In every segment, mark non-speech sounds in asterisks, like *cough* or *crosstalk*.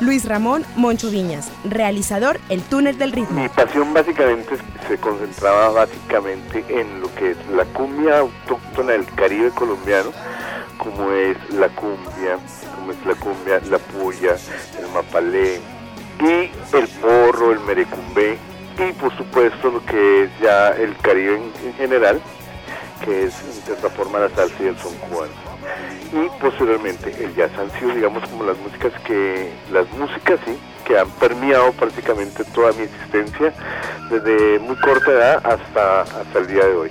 Luis Ramón Moncho Viñas, realizador El Túnel del Ritmo. mi pasión básicamente se concentraba básicamente en lo que es la cumbia autóctona del Caribe colombiano, como es la cumbia, como es la cumbia, la puya, el mapalé y el porro, el merecumbé y por supuesto lo que es ya el Caribe en, en general, que es en cierta forma la salsa y el son y posteriormente el jazz han sido digamos como las músicas que las músicas sí que han permeado prácticamente toda mi existencia desde muy corta edad hasta hasta el día de hoy.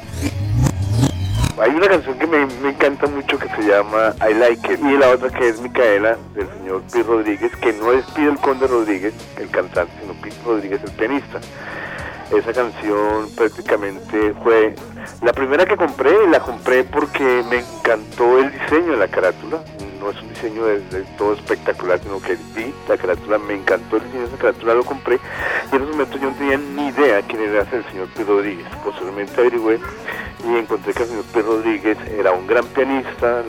Hay una canción que me, me encanta mucho que se llama I Like It y la otra que es Micaela del señor Pi Rodríguez que no es Pi del Conde Rodríguez el cantante sino Pi Rodríguez el pianista. Esa canción prácticamente fue la primera que compré la compré porque me encantó el diseño de la carátula. No es un diseño de, todo espectacular, sino que vi la carátula, me encantó el diseño de esa carátula, lo compré y en ese momento yo no tenía ni idea quién era el señor P. Rodríguez. Posteriormente averigüé y encontré que el señor P. Rodríguez era un gran pianista,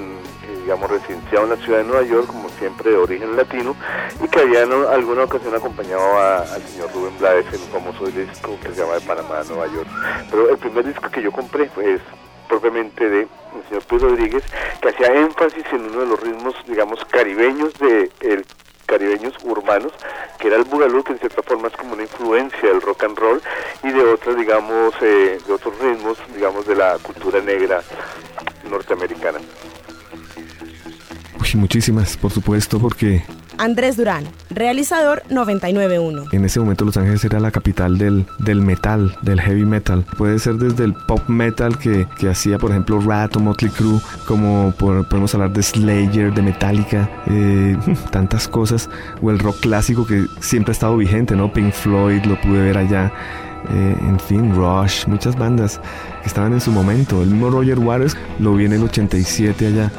digamos, residenciado en la ciudad de Nueva York, como siempre de origen latino, y que había en alguna ocasión acompañado a- al señor Rubén Blades en un famoso disco que se llama De Panamá a Nueva York. Pero el primer disco que yo compré fue propiamente de el señor Pedro Rodríguez, que hacía énfasis en uno de los ritmos, digamos, caribeños de el caribeños urbanos, que era el bugalú, que en cierta forma es como una influencia del rock and roll y de otros, digamos, eh, de otros ritmos, digamos, de la cultura negra norteamericana. Uy, muchísimas, por supuesto, porque Andrés Durán, realizador 991. en ese momento Los Ángeles era la capital del, del metal, del heavy metal. Puede ser desde el pop metal que, que hacía, por ejemplo, Rat o Motley Crue, como por- podemos hablar de Slayer, de Metallica, eh, *laughs* tantas cosas, o el rock clásico que siempre ha estado vigente, ¿no? Pink Floyd, lo pude ver allá. eh, en fin, Rush, muchas bandas que estaban en su momento. El mismo Roger Waters lo vi en el 87 allá.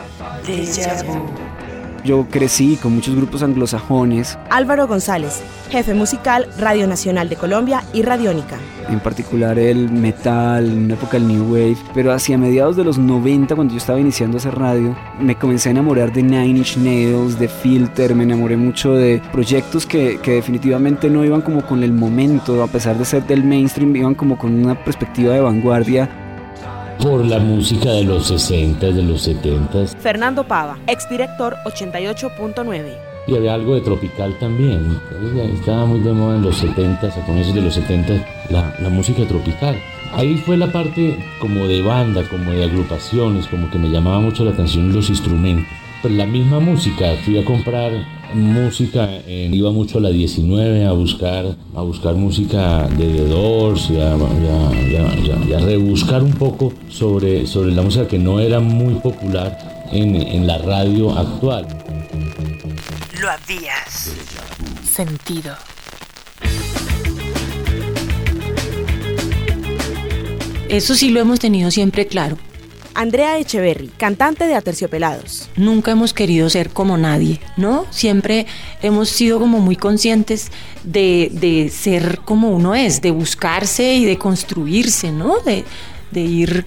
Yo crecí con muchos grupos anglosajones, Álvaro González, jefe musical Radio Nacional de Colombia y Radiónica. en particular el metal, en una época el new wave, pero hacia mediados de los 90 cuando yo estaba iniciando a hacer radio, me comencé a enamorar de Nine Inch Nails, de Filter, me enamoré mucho de proyectos que, que definitivamente no iban como con el momento, a pesar de ser del mainstream, iban como con una perspectiva de vanguardia por la música de los 60, de los 70 Fernando Pava, exdirector 88.9. y había algo de tropical también. Estaba muy de moda en los 70, a comienzos de los 70, la, la música tropical. Ahí fue la parte como de banda, como de agrupaciones, como que me llamaba mucho la atención los instrumentos. Pero la misma música, fui a comprar música, en- iba mucho a la 19 a buscar, a buscar música de The Doors y a, y a- y a- y a- y a rebuscar un poco sobre, sobre la música que no era muy popular en, en la radio actual. Lo habías sentido. Eso sí lo hemos tenido siempre claro. Andrea Echeverry, cantante de Aterciopelados. Nunca hemos querido ser como nadie, ¿no? Siempre hemos sido como muy conscientes de, de ser como uno es, de buscarse y de construirse, ¿no? De, de ir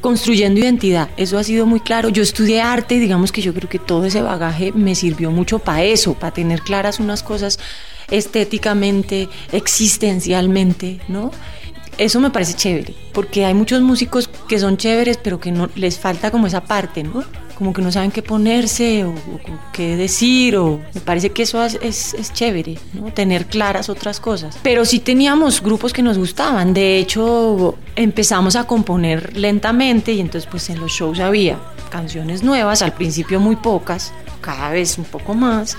construyendo identidad. Eso ha sido muy claro. Yo estudié arte y digamos que yo creo que todo ese bagaje me sirvió mucho para eso, para tener claras unas cosas estéticamente, existencialmente, ¿no? Eso me parece chévere, porque hay muchos músicos que son chéveres, pero que no les falta como esa parte, ¿no? Como que no saben qué ponerse o, qué decir, o me parece que eso es, es, es chévere, ¿no? Tener claras otras cosas. Pero sí teníamos grupos que nos gustaban, de hecho empezamos a componer lentamente y entonces pues en los shows había canciones nuevas, al principio muy pocas, cada vez un poco más,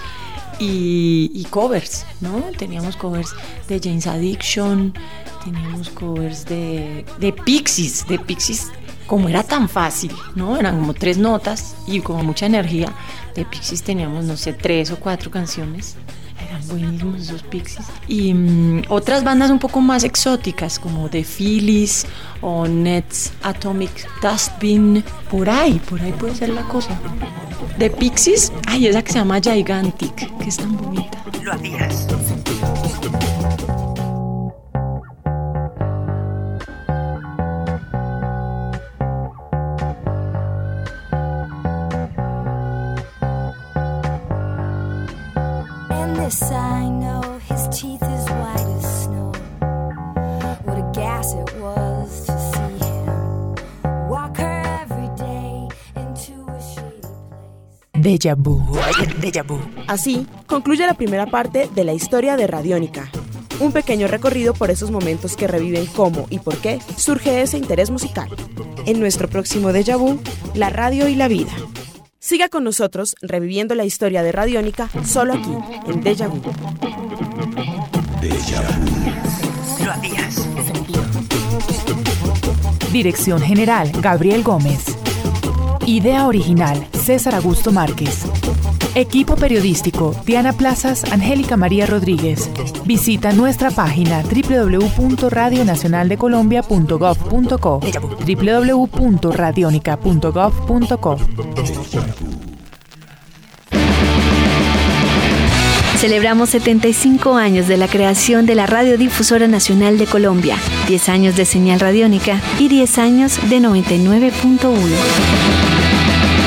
y, y covers, ¿no? Teníamos covers de James Addiction, teníamos covers de, de Pixies, de Pixies, como era tan fácil, ¿no? Eran como tres notas y como mucha energía. De Pixies teníamos, no sé, tres o cuatro canciones. eran buenísimos esos Pixies. Y mm, otras bandas un poco más exóticas, como The Phillies o Nets Atomic Dustbin. Por ahí, por ahí puede ser la cosa. The Pixies, ay, esa que se llama Gigantic, que es tan bonita. Lo habías Deja vu. Así concluye la primera parte de la historia de Radiónica. Un pequeño recorrido por esos momentos que reviven cómo y por qué surge ese interés musical. En nuestro próximo Deja vu, la radio y la vida. Siga con nosotros reviviendo la historia de Radiónica solo aquí, en Deja vu. Deja vu. Lo habías sentido. Dirección General Gabriel Gómez. Idea original, César Augusto Márquez. Equipo periodístico, Diana Plazas, Angélica María Rodríguez. Visita nuestra página www.radionacionaldecolombia.gov.co www.radionica.gov.co Celebramos 75 años de la creación de la Radiodifusora Nacional de Colombia, 10 años de señal radiónica y 10 años de 99.1. Thank